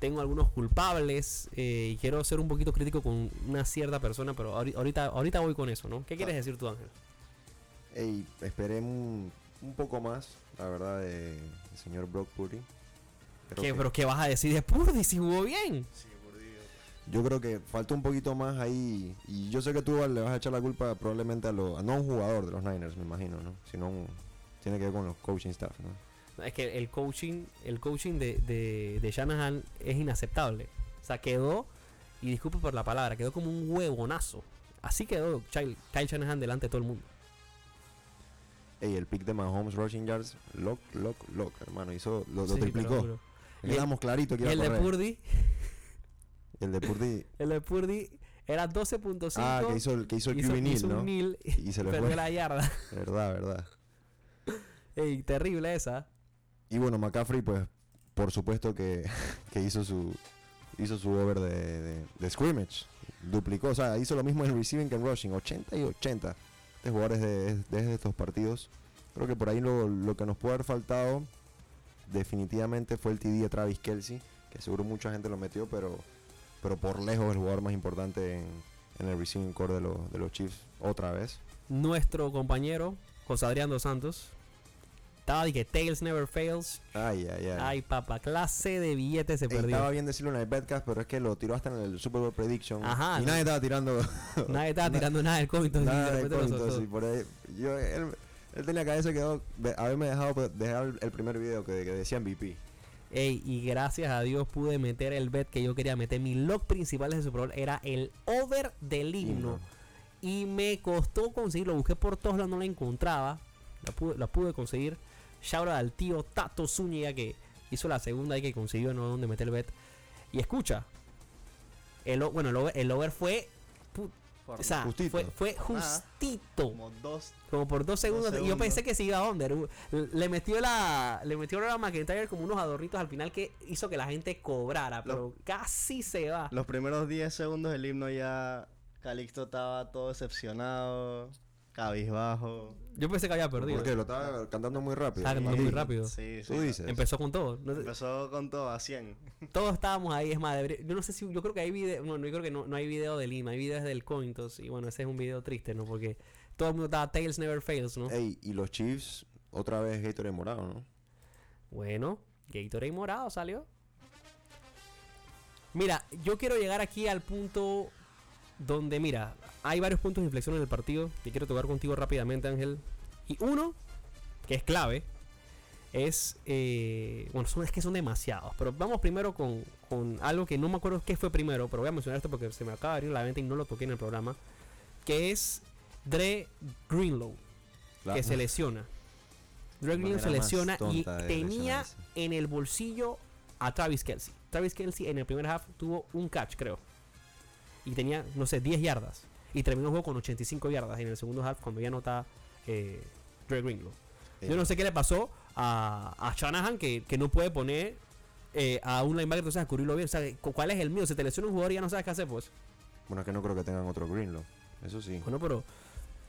Tengo algunos culpables eh, y quiero ser un poquito crítico con una cierta persona, pero ahori- ahorita, ahorita voy con eso, ¿no? ¿Qué quieres decir tú, Ángel? Ey, esperé un, un poco más, la verdad, de- del señor Brock Purdy. Creo ¿Qué, que- ¿Pero qué vas a decir de Purdy si jugó bien? Yo creo que falta un poquito más ahí. Y yo sé que tú le vas a echar la culpa probablemente a, lo, a no a un jugador de los Niners, me imagino, ¿no? Sino un- tiene que ver con los coaching staff, ¿no? Es que el coaching, el coaching de, de, de Shanahan es inaceptable. O sea, quedó, y disculpe por la palabra, quedó como un huevonazo. Así quedó Kyle, Kyle Shanahan delante de todo el mundo. Ey, el pick de Mahomes rushing yards, lock, lock, lock, hermano. Hizo, lo, lo Sí, pero triplicó. El- Quedamos clarito que iba el a de. Purdy, el de Purdy. el de Purdy era 12.5. Ah, que hizo el, que hizo el hizo, hizo un ¿no? kneel Y se le perdió fue. la yarda. Verdad, verdad. Ey, terrible esa. Y bueno, McCaffrey, pues, por supuesto que, que hizo su hizo su over de, de- de scrimmage. Duplicó, o sea, hizo lo mismo en receiving que en rushing. 80 y 80 de jugadores de, de estos partidos. Creo que por ahí lo, lo que nos puede haber faltado definitivamente fue el TD de Travis Kelsey, que seguro mucha gente lo metió, pero, pero por lejos el jugador más importante en, en el receiving core de, los de los Chiefs otra vez. Nuestro compañero, José Adrián Dos Santos, estaba de que Tails never fails. Ay, ay, ay. Ay, papá, clase de billetes se Ey, perdió. estaba bien decirlo en el Betcast, pero es que lo tiró hasta en el Super Bowl Prediction. Ajá, y no. nadie estaba tirando Nadie estaba tirando nada del entonces nada de de repente lo coin, soltó. entonces, y por ahí, yo, él, él tenía que de- haberme dejado pues, dejar el, primer video que, que decía MVP. Ey, y gracias a Dios pude meter el bet que yo quería meter. Mi log principal de Super Bowl era el over del himno. Y me costó conseguirlo. Busqué por todos lados, no lo encontraba. La pude, la pude conseguir. Shout out al tío Tato Zúñiga que hizo la segunda y que consiguió no donde meter el bet. Y escucha. El, o- bueno, el over, el over fue. O sea, Justito. fue, fue justito. Como dos. Como por dos segundos. Y yo pensé que se iba a under. Le metió la. Le metió a McIntyre como unos adornitos al final que hizo que la gente cobrara. Pero casi se va. Los primeros 10 segundos del himno ya Calixto estaba todo decepcionado, cabizbajo. Yo pensé que había perdido. Porque lo estaba cantando muy rápido. Estaba cantando Sí. muy rápido. Sí, sí. Tú dices. Empezó con todo. No sé- Empezó con todo a 100. todos estábamos ahí. Es más, debería- yo no sé si. Yo creo que hay video. No, no, yo creo que no, no hay video de Lima. Hay videos del Cointos. Y bueno, ese es un video triste, ¿no? Porque todo el mundo estaba Tails Never Fails, ¿no? Ey, y los Chiefs, otra vez Gatorade morado, ¿no? Bueno, Gatorade morado salió. Mira, yo quiero llegar aquí al punto donde, mira, hay varios puntos de inflexión en el partido que quiero tocar contigo rápidamente, Ángel. Y uno, que es clave, es, eh, bueno, son, es que son demasiados, pero vamos primero con, con algo que no me acuerdo qué fue primero, pero voy a mencionar esto porque se me acaba de abrir la mente y no lo toqué en el programa, que es Dre Greenlow que se lesiona. Dre Greenlow se lesiona y tenía en el bolsillo a Travis Kelsey. Travis Kelsey en el primer half tuvo un catch, creo. Y tenía, no sé, 10 yardas. Y terminó el juego con 85 yardas en el segundo half cuando ya no está eh, Dre Greenlow. Yo no sé qué le pasó a, a Shanahan que, que no puede poner eh, a un linebacker entonces a cubrirlo bien. O sea, cu- ¿cuál es el mío? Se te lesiona un jugador y ya no sabes qué hacer, pues. Bueno, es que no creo que tengan otro Greenlow. Eso sí. Bueno, pero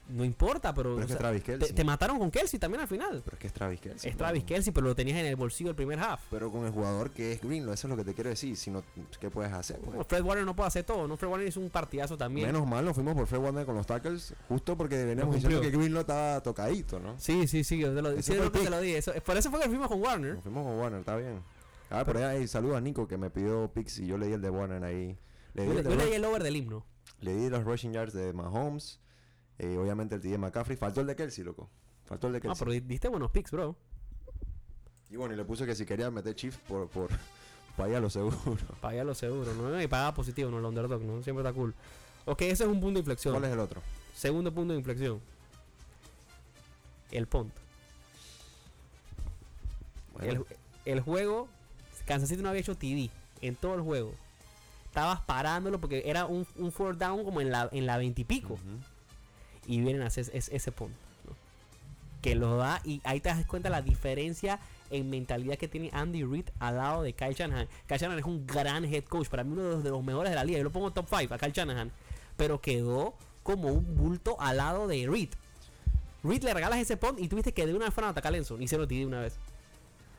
no importa, pero, pero es o que sea, Travis te, Kelsey. te mataron con Kelsey también al final. Pero es que es Travis Kelsey. Es Travis. Kelsey, pero lo tenías en el bolsillo el primer half. Pero con el jugador que es Greenlow, eso es lo que te quiero decir. Si no, ¿qué puedes hacer? pues? Bueno, Fred Warner no puede hacer todo, ¿no? Fred Warner hizo un partidazo también. Menos mal nos fuimos por Fred Warner con los tackles, justo porque veníamos diciendo que Greenlow estaba tocadito, ¿no? Sí, sí, sí, yo te lo, sí, te lo dije. Eso- por eso fue que fuimos con Warner. Nos fuimos con Warner, está bien. Ah, por ahí, saludos a Nico que me pidió picks y yo leí el de Warner ahí. Le Yo, di, le- de yo leí el over del himno. le di los rushing yards de Mahomes, eh, obviamente el TD de McCaffrey. Faltó el de Kelsey, loco. Faltó el de Ah, Kelsey. pero di- diste buenos picks, bro. Y bueno, y le puse que si quería meter Chiefs por, por, para ir a lo seguro. Paga lo seguro, ¿no? Y paga positivo, ¿no? El underdog, ¿no? Siempre está cool. Ok, ese es un punto de inflexión. ¿Cuál es el otro? Segundo punto de inflexión. El punt. Bueno, El, el juego, Kansas City no había hecho TD en todo el juego. Estabas parándolo porque era un, un fourth down como en la en la 20 y pico. Y vienen a hacer ese, ese punto. Que lo da y ahí te das cuenta la diferencia en mentalidad que tiene Andy Reid al lado de Kyle Shanahan. Kyle Shanahan es un gran head coach, para mí uno de los, mejores de la liga. Yo lo pongo top 5 a Kyle Shanahan, pero quedó como un bulto al lado de Reid. Reid le regalas ese punt y tuviste que de una vez fueron a atacar a Lenson y se lo tiré una vez.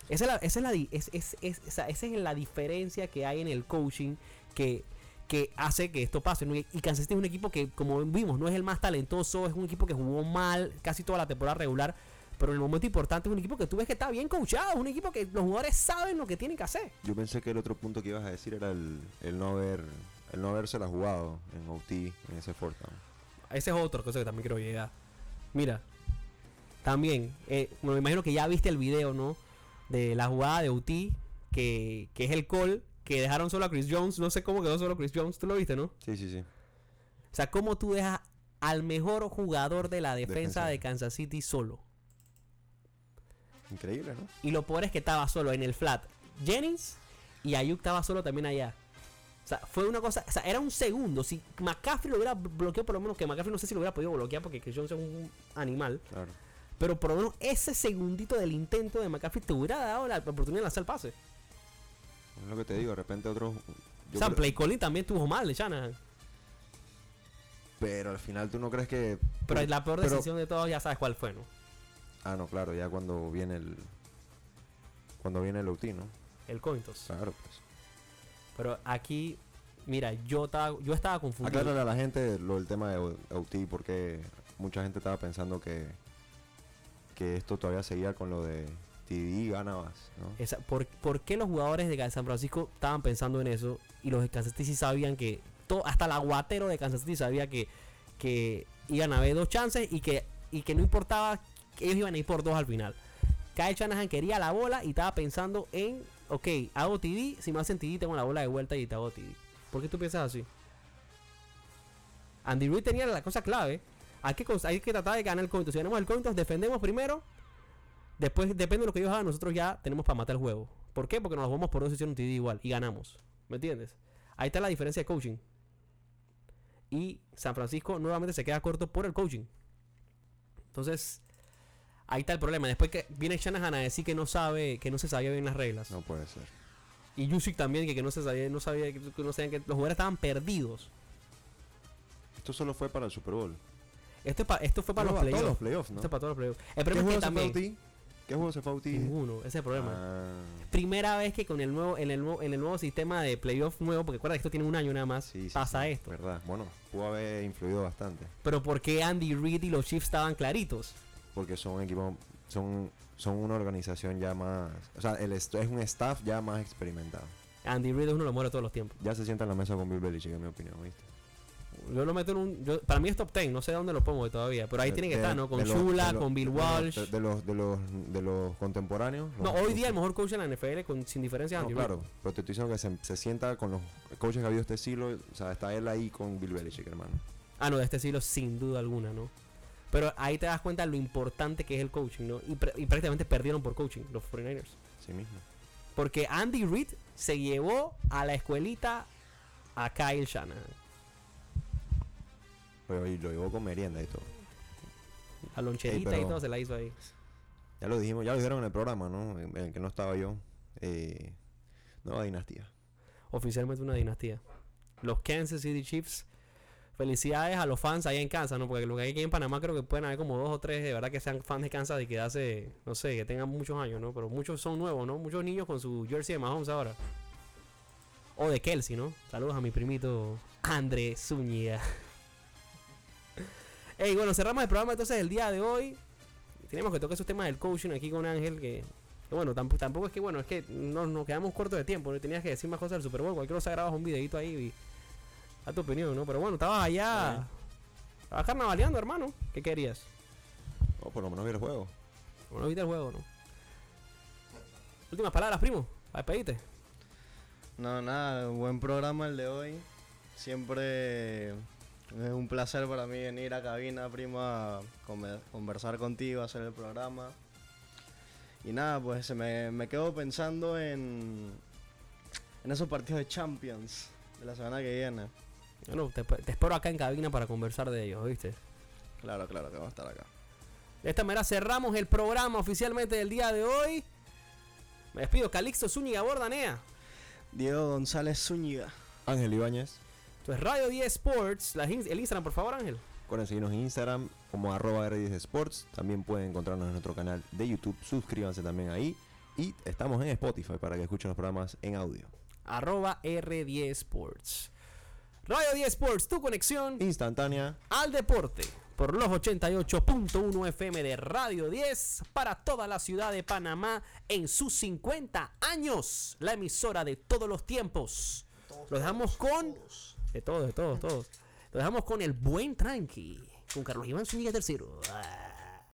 Esa es la, esa es la, es- es- es- esa es la diferencia que hay en el coaching que, que hace que esto pase. Y Kansas City es un equipo que, como vimos, no es el más talentoso, es un equipo que jugó mal casi toda la temporada regular, pero en el momento importante es un equipo que tú ves que está bien coachado, es un equipo que los jugadores saben lo que tienen que hacer. Yo pensé que el otro punto que ibas a decir era el, el no haber el no haberse la jugado en OT en ese down. Ese es otro cosa que también quiero llegar. Mira, también, eh, me imagino que ya viste el video, ¿no? De la jugada de UT, que, que es el call, que dejaron solo a Chris Jones. No sé cómo quedó solo Chris Jones, tú lo viste, ¿no? Sí, sí, sí. O sea, cómo tú dejas al mejor jugador de la defensa, Defensa. de Kansas City solo. Increíble, ¿no? Y lo peor es que estaba solo en el flat Jennings y Ayuk estaba solo también allá. O sea, fue una cosa, o sea, era un segundo. Si McCaffrey lo hubiera bloqueado, por lo menos que McCaffrey no sé si lo hubiera podido bloquear porque Chris Jones es un animal. Claro. Pero por lo menos ese segundito del intento de McCaffrey te hubiera dado la oportunidad de lanzar el pase. Es lo que te digo, de repente otros. o sea, creo- Play Calling también estuvo mal de Shanahan. Pero al final tú no crees que. Pero la peor pero- decisión de todos ya sabes cuál fue, ¿no? Ah, no, claro, ya cuando viene el. Cuando viene el OT, ¿no? El Cointos. Claro, pues. Pero aquí, mira, yo estaba, yo estaba confundido. Aclárale a la gente lo del tema de OT, porque mucha gente estaba pensando que. Que esto todavía seguía con lo de TD ganabas, ¿no? Esa- ¿por, qué los jugadores de San Francisco estaban pensando en eso? Y los de Kansas City sabían que. to- hasta el aguatero de Kansas City sabía que, iban a haber dos chances y que, no importaba que ellos iban a ir por dos al final. Kyle Shanahan quería la bola y estaba pensando en, ok, hago TD, si me hacen TD tengo la bola de vuelta y te hago TD. ¿Por qué tú piensas así? Andy Reid tenía la cosa clave. Hay que, hay que tratar de ganar el cointo. Si ganamos el cointo, defendemos primero. Después, depende de lo que ellos hagan, nosotros ya tenemos para matar el juego. ¿Por qué? Porque nos vamos por dos hicieron un TD igual y ganamos. ¿Me entiendes? Ahí está la diferencia de coaching. Y San Francisco nuevamente se queda corto por el coaching. Entonces, ahí está el problema. Después que viene Shanahan a decir que no sabe, que no se sabía bien las reglas. No puede ser. Y Yusik también, que, que no se sabía, no sabía, que, que no sabían que los jugadores estaban perdidos. Esto solo fue para el Super Bowl. Esto, es pa- esto fue para No, los playoffs. Esto es para todos los playoffs. El ¿Qué problema es que también. ¿Qué juego se fue a? Ninguno, ese es el problema. Ah, Primera vez que con el nuevo, en el nuevo, en el nuevo sistema de playoff nuevo, porque recuerda que esto tiene un año nada más, sí, sí, pasa sí, esto. Verdad. Bueno, pudo haber influido bastante. Pero ¿por qué Andy Reid y los Chiefs estaban claritos? Porque son equipos, son, son una organización ya más, o sea, el es un staff ya más experimentado. Andy Reid es uno de los mejores todos los tiempos. Ya se sienta en la mesa con Bill Belichick, en mi opinión, ¿viste? Yo lo meto en un. yo- para mí es top 10, no sé dónde lo pongo todavía. Pero ahí De- tiene que de- estar, ¿no? Con de Shula, de con Bill de Walsh. De, de los, de, los, de los contemporáneos. no, los- hoy día el mejor coach en la NFL, con, sin diferencia, es No, Andy claro, pero te estoy diciendo que se, se sienta con los coaches que ha habido este siglo, o sea, está él ahí con Bill Belichick, hermano. Ah, no, de este siglo sin duda alguna, ¿no? Pero ahí te das cuenta de lo importante que es el coaching, ¿no? Y prácticamente perdieron por coaching los 49ers. Sí mismo. Porque Andy Reid se llevó a la escuelita a Kyle Shanahan. Pero lo llevó con merienda y todo. La loncherita Ey, y todo se la hizo ahí. Ya lo dijimos, ya lo dijeron en el programa, ¿no? En en el que no estaba yo. Eh, nueva dinastía. Oficialmente una dinastía. Los Kansas City Chiefs. Felicidades a los fans allá en Kansas, ¿no? Porque lo que hay aquí en Panamá creo que pueden haber como dos o tres de verdad que sean fans de Kansas y que hace, no sé, que tengan muchos años, ¿no? Pero muchos son nuevos, ¿no? Muchos niños con su jersey de Mahomes ahora. O de Kelsey, ¿no? Saludos a mi primito André Zúñiga. Ey, bueno, cerramos el programa entonces el día de hoy. Tenemos que tocar esos temas del coaching aquí con Ángel, que, que bueno, tampoco, tampoco es que, bueno, es que no, nos quedamos cortos de tiempo, no tenías que decir más cosas del Super Bowl, cualquier cosa grabas un videito ahí y a tu opinión, ¿no? Pero bueno, estabas allá, estabas carnavaleando, hermano, ¿qué querías? O por lo menos vi el juego. Bueno, viste el juego, ¿no? Últimas palabras, primo, para despedirte. No, nada, buen programa el de hoy. Siempre es un placer para mí venir a cabina, primo, a conversar contigo, hacer el programa. Y nada, pues se me, me quedo pensando en, en esos partidos de Champions de la semana que viene. Bueno, te, te espero acá en cabina para conversar de ellos, ¿viste? Claro, claro, que va a estar acá. De esta manera cerramos el programa oficialmente del día de hoy. Me despido, Calixto Zúñiga Bordanea. Diego González Zúñiga. Ángel Ibáñez. Esto es Radio 10 Sports. La el Instagram, por favor, Ángel. Recuerden seguirnos en Instagram como arroba R10 Sports. También pueden encontrarnos en nuestro canal de YouTube. Suscríbanse también ahí. Y estamos en Spotify para que escuchen los programas en audio. Arroba R10 Sports. Radio 10 Sports, tu conexión Instantánea. al deporte. Por los 88.1 FM de Radio 10 para toda la ciudad de Panamá en sus 50 años. La emisora de todos los tiempos. Lo dejamos con... De todos, de todos, todos. Lo dejamos con el buen tranqui. Con Carlos Iván Zúñiga III. Ah.